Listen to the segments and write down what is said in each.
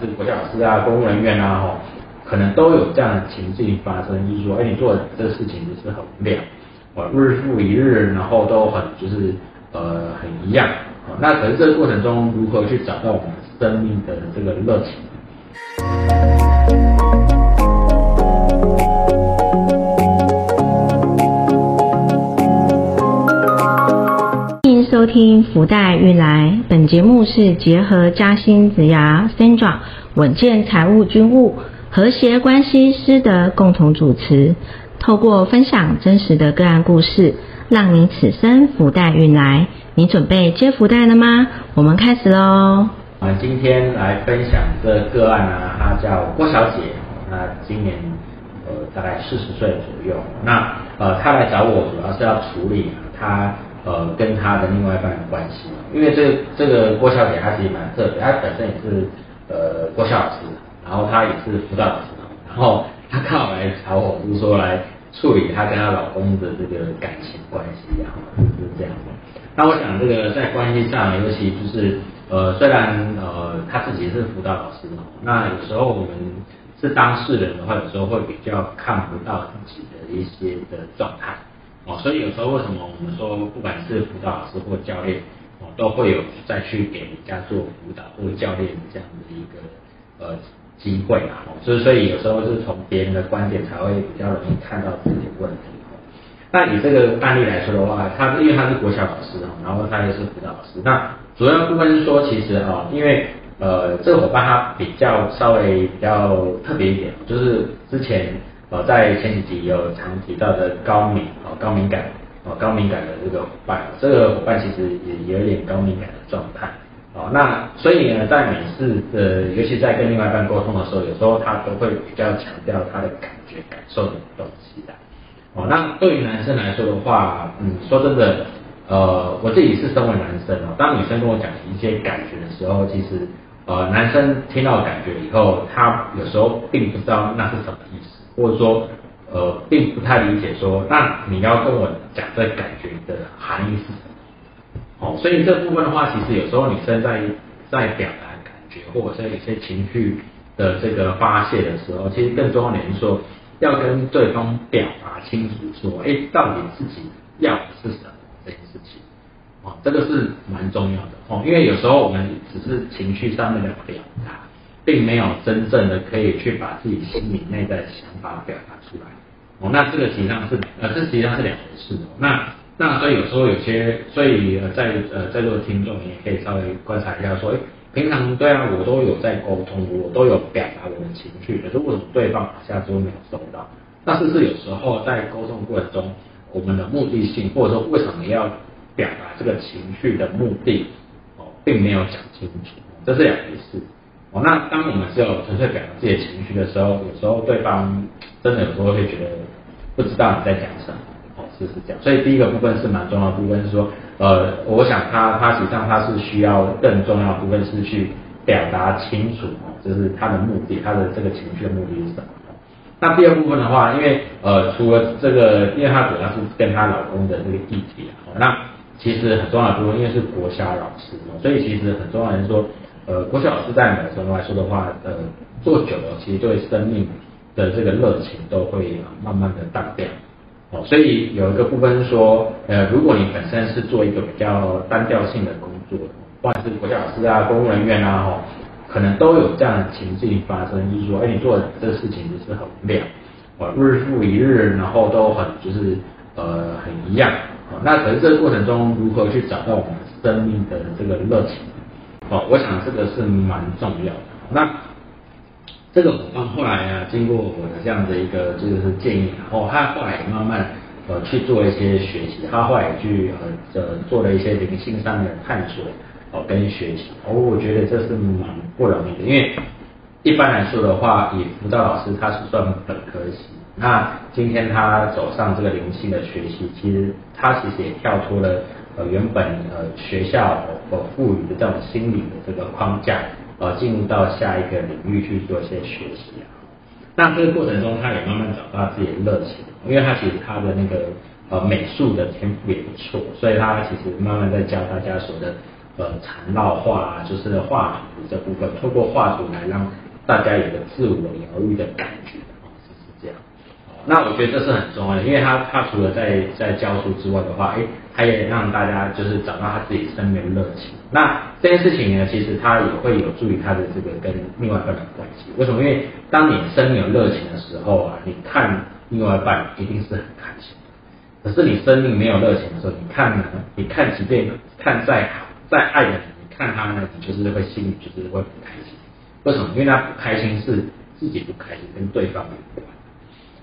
是国家老师啊、公务人员啊，吼，可能都有这样的情境发生，就是说，哎，你做的这事情就是很无聊，日复一日，然后都很就是呃很一样，哦，那可是这个过程中如何去找到我们生命的这个热情？听福袋运来，本节目是结合嘉兴子牙 Sandra 稳健财务军务和谐关系师的共同主持，透过分享真实的个案故事，让你此生福袋运来。你准备接福袋了吗？我们开始喽。我们今天来分享这个案呢，她叫郭小姐，那今年呃大概四十岁左右。那呃她来找我主要是要处理她。呃，跟他的另外一半的关系，因为这这个郭小姐她其实蛮特别，她本身也是呃郭小老师，然后她也是辅导老师，然后她刚好来找我，就是说来处理她跟她老公的这个感情关系，然后就是这样。那我想这个在关系上，尤其就是呃，虽然呃她自己是辅导老师嘛，那有时候我们是当事人的话，有时候会比较看不到自己的一些的状态。哦，所以有时候为什么我们说，不管是辅导老师或教练，哦，都会有再去给人家做辅导或教练这样的一个呃机会啊。哦，所以所以有时候是从别人的观点才会比较容易看到自己的问题。那以这个案例来说的话，他因为他是国小老师哦，然后他也是辅导老师。那主要部分是说，其实啊，因为呃这个伙伴他比较稍微比较特别一点，就是之前。呃，在前几集有常提到的高敏哦，高敏感哦，高敏感的这个伙伴，这个伙伴其实也有点高敏感的状态哦。那所以呢，在每次呃，尤其在跟另外一半沟通的时候，有时候他都会比较强调他的感觉、感受的东西的哦。那对于男生来说的话，嗯，说真的，呃，我自己是身为男生哦，当女生跟我讲一些感觉的时候，其实呃，男生听到感觉以后，他有时候并不知道那是什么意。或者说，呃，并不太理解说，那你要跟我讲这感觉的含义是什么？哦，所以这部分的话，其实有时候女生在在表达感觉，或者是有些情绪的这个发泄的时候，其实更重要的是说，要跟对方表达清楚，说，哎，到底自己要的是什么这件事情，哦，这个是蛮重要的哦，因为有时候我们只是情绪上面的表达。并没有真正的可以去把自己心里内在的想法表达出来哦，那这个实际上是呃，这实际上是两回事哦。那那所以有时候有些，所以呃在呃在座的听众也可以稍微观察一下，说哎，平常对啊，我都有在沟通，我都有表达我的情绪，可是为什么对方好像都没有收到？那是不是有时候在沟通过程中，我们的目的性或者说为什么要表达这个情绪的目的哦，并没有讲清楚，这是两回事。哦，那当我们只有纯粹表达自己的情绪的时候，有时候对方真的有时候会觉得不知道你在讲什么，哦，是是这样。所以第一个部分是蛮重要的部分，是说，呃，我想他他实际上他是需要更重要的部分是去表达清楚，哦，就是他的目的，他的这个情绪的目的是什么。那第二部分的话，因为呃，除了这个，因为她主要是跟她老公的这个议题啊，那其实很重要的部分，因为是国小老师，所以其实很重要的是说。呃，国小老师在某程度来说的话，呃，做久了，其实对生命的这个热情都会慢慢的淡掉。哦，所以有一个部分是说，呃，如果你本身是做一个比较单调性的工作，不管是国小老师啊、公务人员啊，哦，可能都有这样的情境发生，就是说，哎，你做的这个事情就是很无聊，哦，日复一日，然后都很就是呃很一样。哦，那可是这个过程中，如何去找到我们生命的这个热情？哦，我想这个是蛮重要的。那这个伙伴后来啊，经过我的这样的一个就是建议，然后他后来也慢慢呃去做一些学习，他后来也去呃做了一些灵性上的探索哦跟学习。哦，我觉得这是蛮不容易的，因为一般来说的话，以辅导老师他是算本科系，那今天他走上这个灵性的学习，其实他其实也跳脱了。呃，原本呃学校所赋予的这种心理的这个框架，呃，进入到下一个领域去做一些学习啊。那这个过程中，他也慢慢找到自己的热情，因为他其实他的那个呃美术的天赋也不错，所以他其实慢慢在教大家所谓的呃缠绕画啊，就是画图这部分，透过画图来让大家有个自我疗愈的感觉，那我觉得这是很重要的，因为他他除了在在教书之外的话，哎，他也让大家就是找到他自己生命的热情。那这件事情呢，其实他也会有助于他的这个跟另外一半的关系。为什么？因为当你生命有热情的时候啊，你看另外一半一定是很开心。可是你生命没有热情的时候，你看呢？你看即便看再好再爱的人，你看他呢，你就是会心里就是会不开心。为什么？因为他不开心是自己不开心，跟对方有关。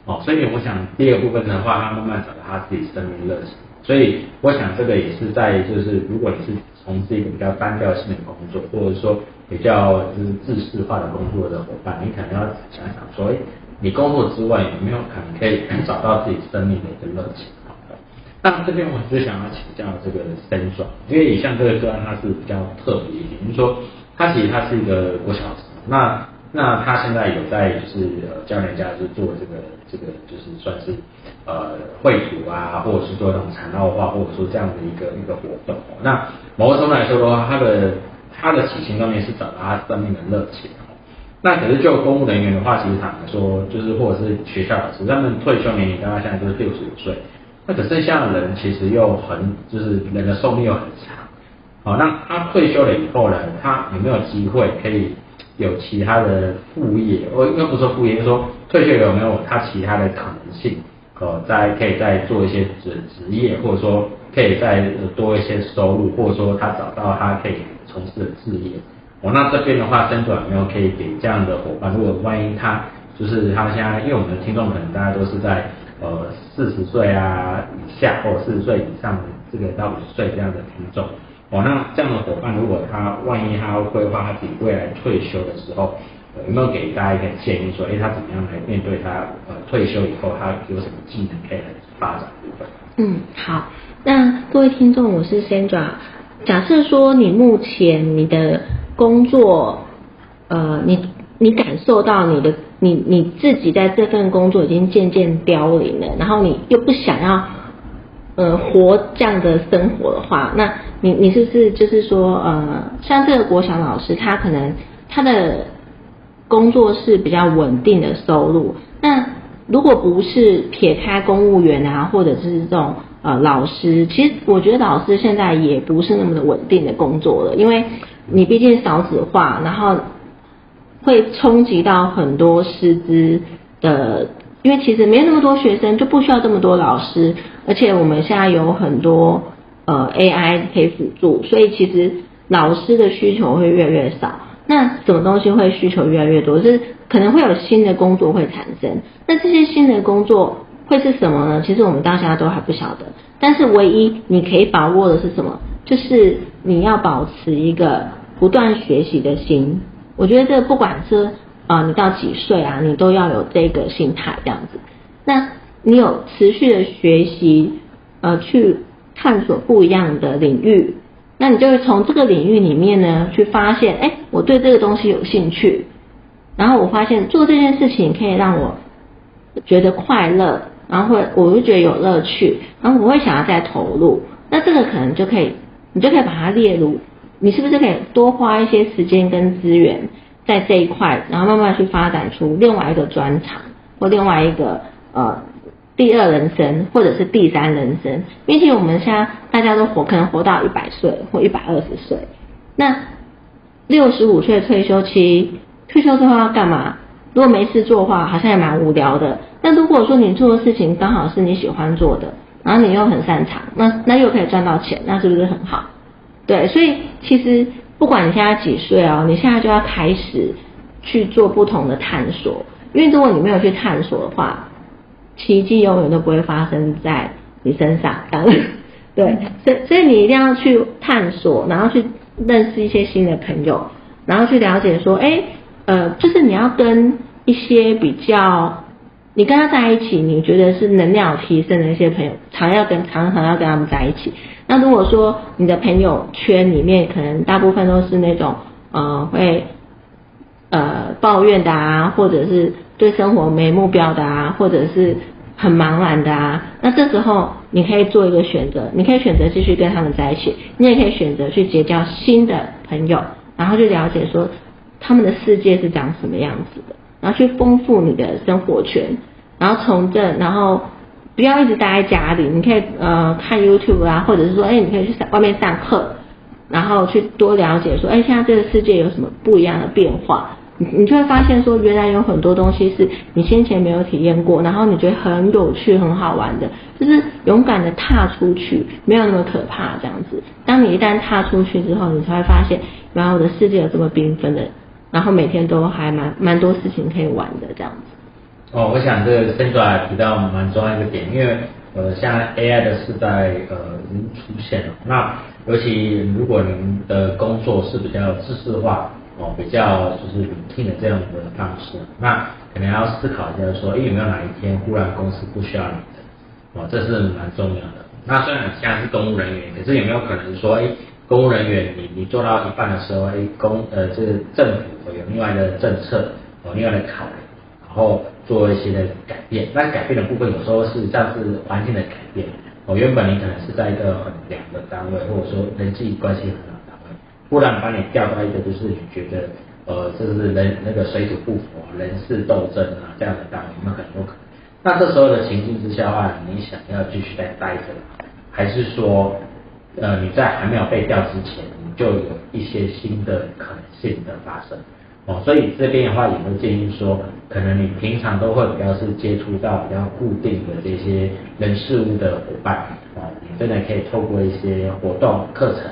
哦，所以我想第二部分的话，他慢慢找到他自己生命热情。所以我想这个也是在就是，如果你是从事一个比较单调性的工作，或者说比较就是自式化的工作的伙伴，你可能要想想说，哎，你工作之外有没有可能可以找到自己生命的一个热情？那这边我就想要请教这个森爽，因为像这个个案它是比较特别一点，就是说他其实他是一个国小生，那。那他现在有在就是呃教人家就做这个这个就是算是呃绘图啊，或者是做那种缠绕画，或者说这样的一个一个活动。那某个程度来说的话，他的他的起心动念是找到他生命的热情。那可是就公务人员的话，其实坦白说，就是或者是学校老师，他们退休年龄大概现在就是六十五岁。那可是像人其实又很就是人的寿命又很长。好，那他退休了以后呢，他有没有机会可以？有其他的副业，我应该不说副业，就说退休有没有他其他的可能性？呃，在可以再做一些职职业，或者说可以再多一些收入，或者说他找到他可以从事的事业。哦，那这边的话，深转有没有可以给这样的伙伴？如果万一他就是他现在，因为我们的听众可能大家都是在呃四十岁啊以下，或四十岁以上，这个到五十岁这样的听众。哦，那这样的伙伴，如果他万一他要规划他自己未来退休的时候，有没有给大家一点建议，说，哎，他怎么样来面对他呃退休以后，他有什么技能可以来发展部分？嗯，好，那各位听众，我是 Sandra。假设说你目前你的工作，呃，你你感受到你的你你自己在这份工作已经渐渐凋零了，然后你又不想要。呃，活这样的生活的话，那你你是不是就是说，呃，像这个国小老师，他可能他的工作是比较稳定的收入。那如果不是撇开公务员啊，或者是这种呃老师，其实我觉得老师现在也不是那么的稳定的工作了，因为你毕竟少子化，然后会冲击到很多师资的。因为其实没那么多学生，就不需要这么多老师，而且我们现在有很多呃 AI 可以辅助，所以其实老师的需求会越来越少。那什么东西会需求越来越多？是可能会有新的工作会产生。那这些新的工作会是什么呢？其实我们大家都还不晓得。但是唯一你可以把握的是什么？就是你要保持一个不断学习的心。我觉得这不管是。啊，你到几岁啊？你都要有这个心态这样子。那你有持续的学习，呃，去探索不一样的领域，那你就会从这个领域里面呢，去发现，哎，我对这个东西有兴趣，然后我发现做这件事情可以让我觉得快乐，然后会我就觉得有乐趣，然后我会想要再投入。那这个可能就可以，你就可以把它列入，你是不是可以多花一些时间跟资源？在这一块，然后慢慢去发展出另外一个专长，或另外一个呃第二人生，或者是第三人生。毕竟我们现在大家都活，可能活到一百岁或一百二十岁。那六十五岁退休期，退休之后要干嘛？如果没事做的话，好像也蛮无聊的。但如果说你做的事情刚好是你喜欢做的，然后你又很擅长，那那又可以赚到钱，那是不是很好？对，所以其实。不管你现在几岁哦，你现在就要开始去做不同的探索。因为如果你没有去探索的话，奇迹永远都不会发生在你身上。当然 对，所以所以你一定要去探索，然后去认识一些新的朋友，然后去了解说，哎，呃，就是你要跟一些比较，你跟他在一起，你觉得是能量提升的一些朋友，常要跟常常要跟他们在一起。那如果说你的朋友圈里面可能大部分都是那种呃会呃抱怨的啊，或者是对生活没目标的啊，或者是很茫然的啊，那这时候你可以做一个选择，你可以选择继续跟他们在一起，你也可以选择去结交新的朋友，然后去了解说他们的世界是长什么样子的，然后去丰富你的生活圈，然后从这，然后不要一直待在家里，你可以呃看 YouTube 啊，或者是说，哎，你可以去上外面上课，然后去多了解说，哎，现在这个世界有什么不一样的变化。你你就会发现说，原来有很多东西是你先前没有体验过，然后你觉得很有趣、很好玩的，就是勇敢的踏出去，没有那么可怕这样子。当你一旦踏出去之后，你才会发现，原来我的世界有这么缤纷的，然后每天都还蛮蛮多事情可以玩的这样子。哦，我想这个 Sandra 提到蛮重要一个点，因为呃，像 AI 的时代呃已经出现了，那尤其如果您的工作是比较知识化。哦，比较就是聆听的这样的方式，那可能要思考一下，说，哎，有没有哪一天忽然公司不需要你的？哦，这是蛮重要的。那虽然现在是公务人员，可是有没有可能说，哎，公务人员你你做到一半的时候，哎，公呃这个政府有另外的政策，哦，另外的考量，然后做一些的改变。那改变的部分有时候是像是环境的改变。哦，原本你可能是在一个很凉的单位，或者说人际关系很。忽然把你调到一个就是你觉得呃，这是人那个水土不服、人事斗争啊这样的单位，那很多可能。那这时候的情境之下的话，你想要继续再待着，还是说呃你在还没有被调之前，你就有一些新的可能性的发生哦？所以这边的话也会建议说，可能你平常都会比较是接触到比较固定的这些人事物的伙伴哦，你真的可以透过一些活动课程。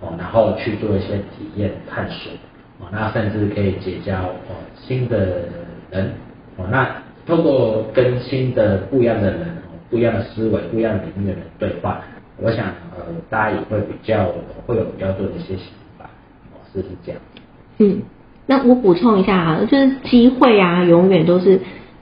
哦，然后去做一些体验探索，哦，那甚至可以结交哦新的人，哦，那透过跟新的不一样的人，不一样的思维、不一样的领域的人对话，我想呃大家也会比较会有比较多的一些想法，哦，是是这样。嗯，那我补充一下啊，就是机会啊，永远都是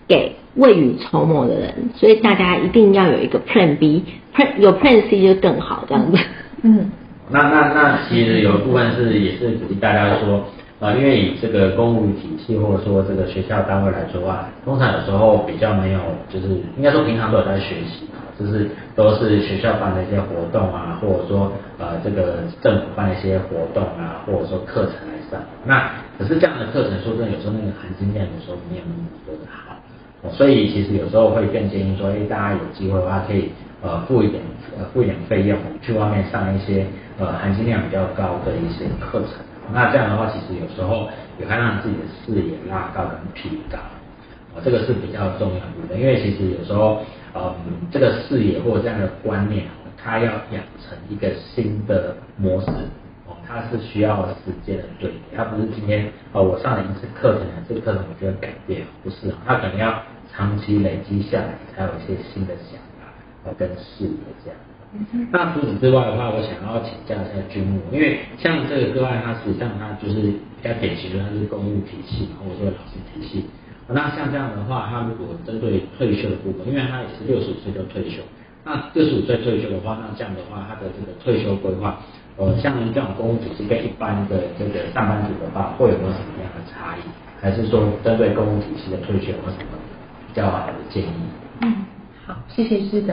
给未雨绸缪的人，所以大家一定要有一个 Plan B，Plan 有 Plan C 就更好这样子。嗯。那那那其实有一部分是也是鼓励大家说，啊，因为以这个公务体系或者说这个学校单位来说啊，通常有时候比较没有，就是应该说平常都有在学习，就是都是学校办的一些活动啊，或者说呃这个政府办的一些活动啊，或者说课程来上。那可是这样的课程，说真的，有时候那个含金量有时候没有那么多的好，所以其实有时候会更建议说，哎，大家有机会的话可以呃付一点呃付一点费用去外面上一些。呃，含金量比较高的一些课程，那这样的话，其实有时候也会让自己的视野拉高跟提高，啊，这个是比较重要的，因为其实有时候，呃，这个视野或者这样的观念，它要养成一个新的模式，哦，它是需要时间的对比，它不是今天，哦，我上了一次课程，这个课程我就要改变，不是，它可能要长期累积下来，才有一些新的想法，跟视野这样。那除此之外的话，我想要请教一下军务，因为像这个个案，它实际上它就是比较典型的，它是公务体系或者说老师体系。那像这样的话，他如果针对退休的部分，因为他也是六十五岁就退休，那六十五岁退休的话，那这样的话，他的这个退休规划，呃，像这种公务体系跟一般的这个上班族的话，会有没有什么样的差异？还是说针对公务体系的退休有什么比较好的建议？嗯，好，谢谢师德。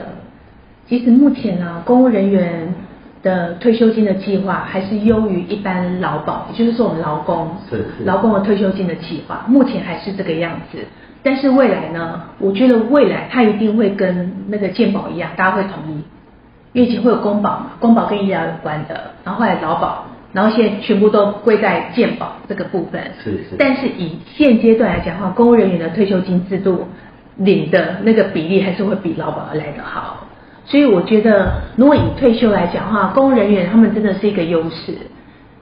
其实目前呢，公务人员的退休金的计划还是优于一般劳保，也就是说我们劳工是劳工的退休金的计划，目前还是这个样子。但是未来呢，我觉得未来它一定会跟那个健保一样，大家会同意，因为以前会有公保嘛，公保跟医疗有关的，然后后来劳保，然后现在全部都归在健保这个部分。是是。但是以现阶段来讲的话，公务人员的退休金制度领的那个比例还是会比劳保来的好。所以我觉得，如果以退休来讲的话，公务人员他们真的是一个优势。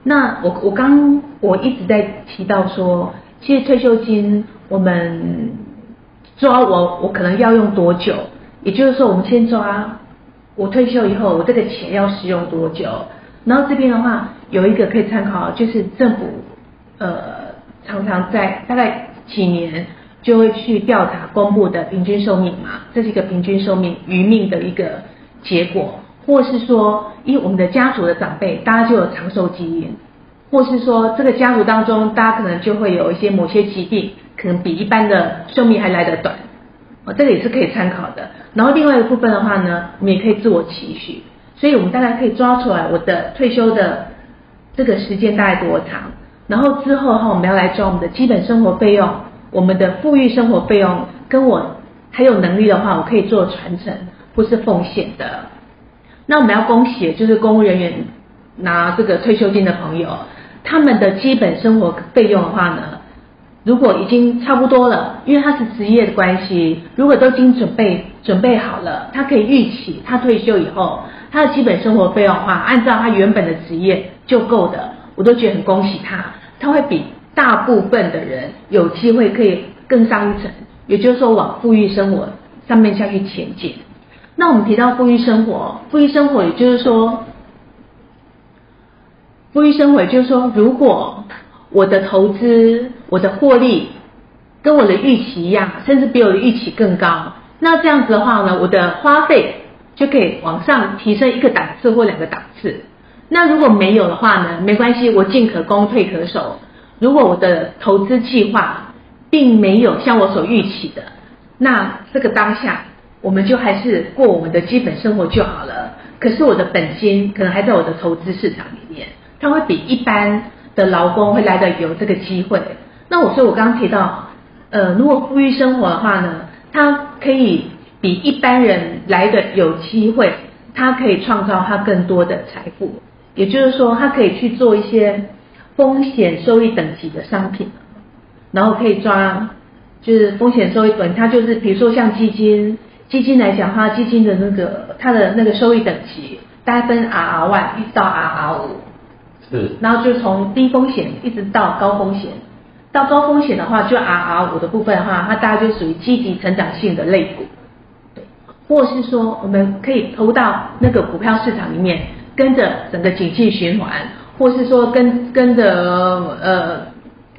那我我刚我一直在提到说，其实退休金我们抓我我可能要用多久？也就是说，我们先抓我退休以后我这个钱要使用多久？然后这边的话有一个可以参考，就是政府呃常常在大概几年。就会去调查公布的平均寿命嘛，这是一个平均寿命余命的一个结果，或是说，因为我们的家族的长辈，大家就有长寿基因，或是说这个家族当中，大家可能就会有一些某些疾病，可能比一般的寿命还来得短，哦，这个也是可以参考的。然后另外一个部分的话呢，我们也可以自我期许，所以我们大概可以抓出来我的退休的这个时间大概多长，然后之后的话我们要来抓我们的基本生活费用，我们的富裕生活费用，跟我还有能力的话，我可以做传承或是奉献的。那我们要恭喜，就是公务人员拿这个退休金的朋友，他们的基本生活费用的话呢？如果已经差不多了，因为他是职业的关系，如果都已经准备准备好了，他可以预期他退休以后他的基本生活费用的话，按照他原本的职业就够的，我都觉得很恭喜他，他会比大部分的人有机会可以更上一层，也就是说往富裕生活上面下去前进。那我们提到富裕生活，富裕生活也就是说，富裕生活也就是说，如果我的投资，我的获利跟我的预期一样，甚至比我的预期更高。那这样子的话呢，我的花费就可以往上提升一个档次或两个档次。那如果没有的话呢，没关系，我进可攻退可守。如果我的投资计划并没有像我所预期的，那这个当下我们就还是过我们的基本生活就好了。可是我的本金可能还在我的投资市场里面，它会比一般。的劳工会来的有这个机会，那我说我刚刚提到，呃，如果富裕生活的话呢，他可以比一般人来的有机会，他可以创造他更多的财富，也就是说，他可以去做一些风险收益等级的商品，然后可以抓就是风险收益等，它就是比如说像基金，基金来讲，它基金的那个它的那个收益等级，大概分 R R one 一直到 R R 五。是，然后就从低风险一直到高风险，到高风险的话，就 R R 五的部分的话，它大概就属于积极成长性的类股，对，或是说我们可以投到那个股票市场里面，跟着整个景气循环，或是说跟跟着呃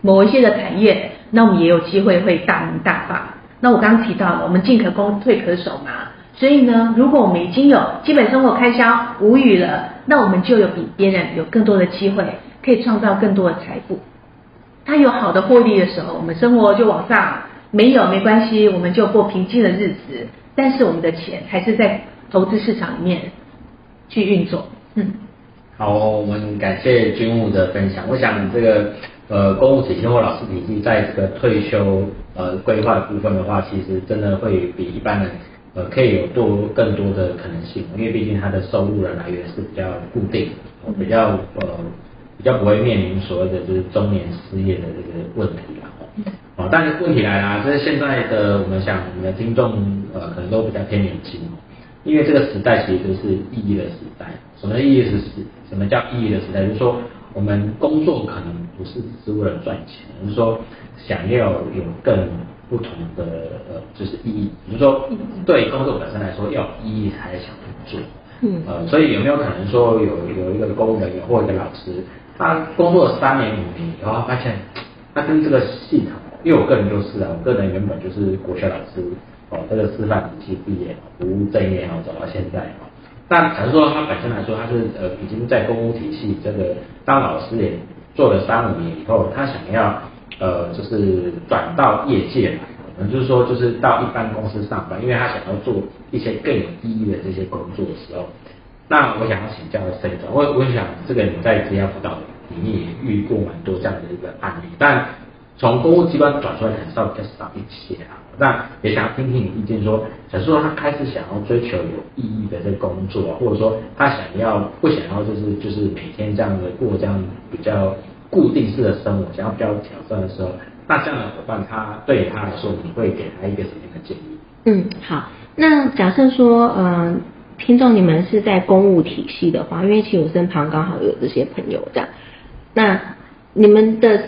某一些的产业，那我们也有机会会大名大发。那我刚刚提到了，我们进可攻退可守嘛。所以呢，如果我们已经有基本生活开销无余了，那我们就有比别人有更多的机会，可以创造更多的财富。他有好的获利的时候，我们生活就往上；没有没关系，我们就过平静的日子。但是我们的钱还是在投资市场里面去运作。嗯，好，我们感谢军务的分享。我想这个呃公务体系或老师体系在这个退休呃规划的部分的话，其实真的会比一般人。呃，可以有多更多的可能性，因为毕竟他的收入的来源是比较固定，比较呃比较不会面临所谓的就是中年失业的这个问题了哦。但是问题来了，就是现在的我们想，我们的听众呃可能都比较偏年轻，因为这个时代其实就是意义的时代。什么意义是？什么叫意义的时代？就是说我们工作可能不是只是为了赚钱，而是说想要有更。不同的呃，就是意义，比如说对工作本身来说要意义才想去做，嗯，呃，所以有没有可能说有有一个公务人员或一个老师，他工作三年五年以后，发现他跟这个系统，因为我个人就是啊，我个人原本就是国学老师，哦，这个师范体系毕业，不务正业然后走到现在哦，但假如说他本身来说，他是呃已经在公务体系这个当老师也做了三五年以后，他想要。呃，就是转到业界来，可能就是说，就是到一般公司上班，因为他想要做一些更有意义的这些工作的时候，那我想要请教沈总，我我想这个你在职业辅导里面也遇过蛮多这样的一个案例，但从公务机关转出来可能稍微比较少一些啊，那也想要听听你意见，说假如说他开始想要追求有意义的这工作，或者说他想要不想要就是就是每天这样的过这样比较。固定式的生活，想要比较挑战的时候，那这样的伙伴，他对他来说，你会给他一个什么样的建议？嗯，好，那假设说，嗯，听众你们是在公务体系的话，因为其实我身旁刚好有这些朋友这样，那你们的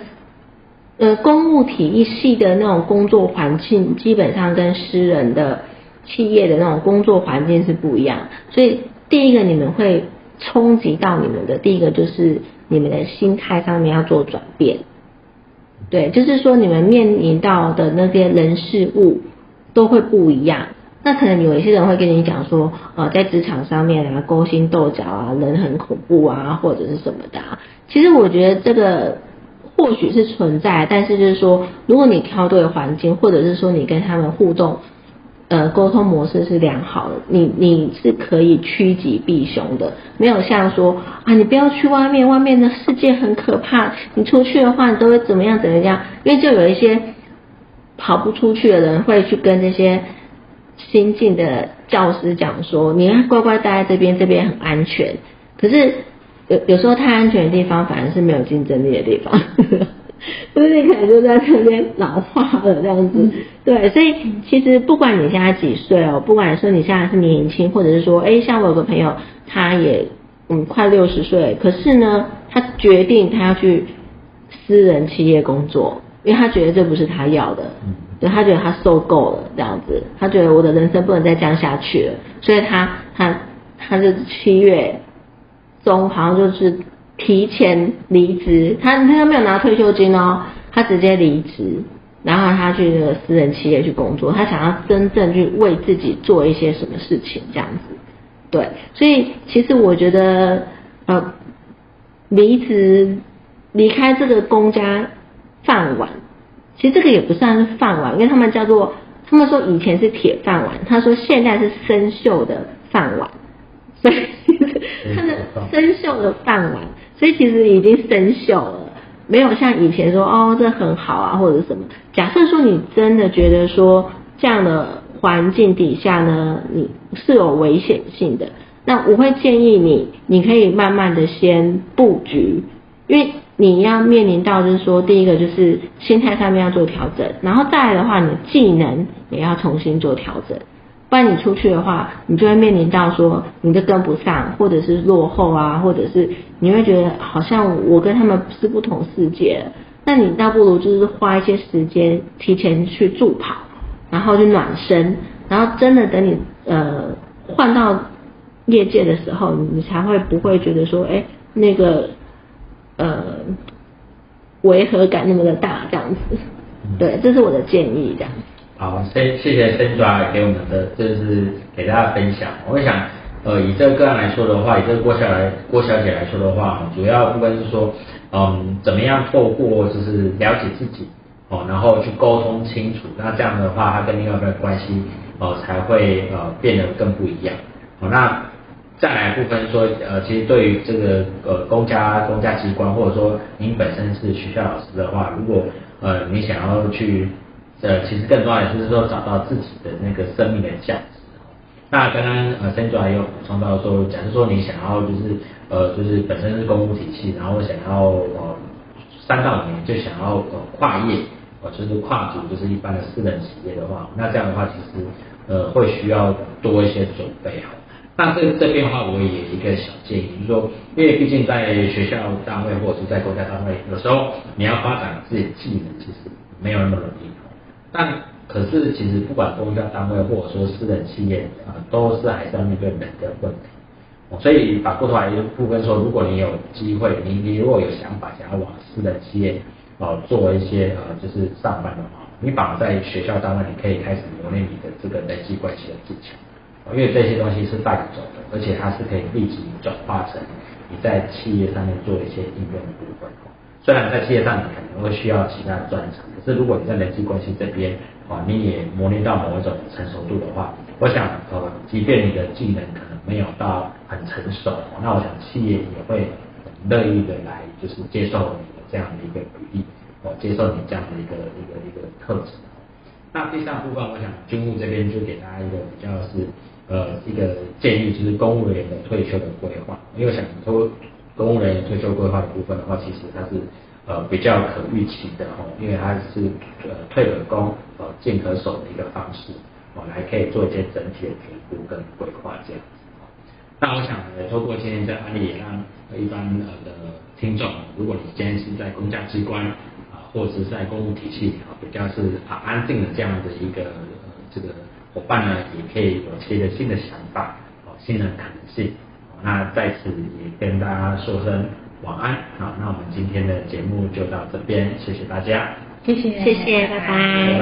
呃公务体系的那种工作环境，基本上跟私人的企业的那种工作环境是不一样，所以第一个你们会冲击到你们的，第一个就是。你们的心态上面要做转变，对，就是说你们面临到的那些人事物都会不一样。那可能有一些人会跟你讲说，呃，在职场上面啊，勾心斗角啊，人很恐怖啊，或者是什么的。其实我觉得这个或许是存在，但是就是说，如果你挑对环境，或者是说你跟他们互动呃沟通模式是良好的，你你是可以趋吉避凶的，没有像说啊你不要去外面，外面的世界很可怕，你出去的话你都会怎么样怎么样，因为就有一些跑不出去的人会去跟这些新进的教师讲说，你要乖乖待在这边，这边很安全，可是。有有时候太安全的地方，反而是没有竞争力的地方，所以你可能就在那边老化了这样子。对，所以其实不管你现在几岁哦，不管说你现在是年轻，或者是说，哎，像我有个朋友，他也嗯快六十岁，可是呢，他决定他要去私人企业工作，因为他觉得这不是他要的，对他觉得他受够了这样子，他觉得我的人生不能再这样下去了，所以他他他是七月。中好像就是提前离职，他他没有拿退休金哦，他直接离职，然后他去那个私人企业去工作，他想要真正去为自己做一些什么事情这样子，对，所以其实我觉得呃离职离开这个公家饭碗，其实这个也不算是饭碗，因为他们叫做他们说以前是铁饭碗，他说现在是生锈的饭碗，所以。生锈的饭碗，所以其实已经生锈了，没有像以前说哦这很好啊或者什么。假设说你真的觉得说这样的环境底下呢，你是有危险性的，那我会建议你，你可以慢慢的先布局，因为你要面临到就是说，第一个就是心态上面要做调整，然后再来的话，你技能也要重新做调整。不然你出去的话，你就会面临到说你就跟不上，或者是落后啊，或者是你会觉得好像我跟他们是不同世界。那你倒不如就是花一些时间提前去助跑，然后去暖身，然后真的等你呃换到业界的时候，你才会不会觉得说哎那个呃违和感那么的大这样子。对，这是我的建议这样。好，谢谢谢 Sandra 给我们的，就是给大家分享。我想，呃，以这个个案来说的话，以这个郭小来郭小姐来说的话，主要部分是说，嗯，怎么样透过就是了解自己，哦，然后去沟通清楚，那这样的话，他跟另外一半关系，哦，才会呃变得更不一样。哦，那再来部分说，呃，其实对于这个呃公家公家机关，或者说您本身是学校老师的话，如果呃你想要去呃，其实更重要的就是说找到自己的那个生命的价值。那刚刚呃，Sandra 也有补充到说，假设说你想要就是呃，就是本身是公务体系，然后想要呃三到五年就想要呃跨业，呃就是跨组就是一般的私人企业的话，那这样的话其实呃会需要多一些准备哈。那这这边的话，我也一个小建议，就是说，因为毕竟在学校单位或者是在国家单位，有时候你要发展自己的技能，其实没有那么容易。但可是，其实不管公家单位或者说私人企业啊，都是还是要面对人的问题。所以反过头来一部分说，如果你有机会，你你如果有想法想要往私人企业啊做一些呃就是上班的话，你反而在学校单位你可以开始磨练你的这个人际关系的技巧，因为这些东西是带不走的，而且它是可以立即转化成你在企业上面做一些应用的部分。虽然在企业上你可能会需要其他的专长，可是如果你在人际关系这边啊，你也磨练到某一种成熟度的话，我想呃，即便你的技能可能没有到很成熟，那我想企业也会很乐意的来就是接受你的这样的一个履历，哦，接受你这样的一个一个一个特质。那第三部分，我想军务这边就给大家一个比较是呃一个建议，就是公务员的退休的规划，因为想说。公务人员退休规划的部分的话，其实它是呃比较可预期的哦，因为它是呃退了工呃进可守的一个方式哦，来可以做一些整体的评估跟规划这样子。那我想呢，透过今天这案例，也让一般呃的听众，如果你今天是在公家机关啊，或者是在公务体系啊，比较是啊安静的这样的一个这个伙伴呢，也可以有一个新的想法哦，新的可能性。那在此也跟大家说声晚安，好，那我们今天的节目就到这边，谢谢大家，谢谢，谢谢，拜拜。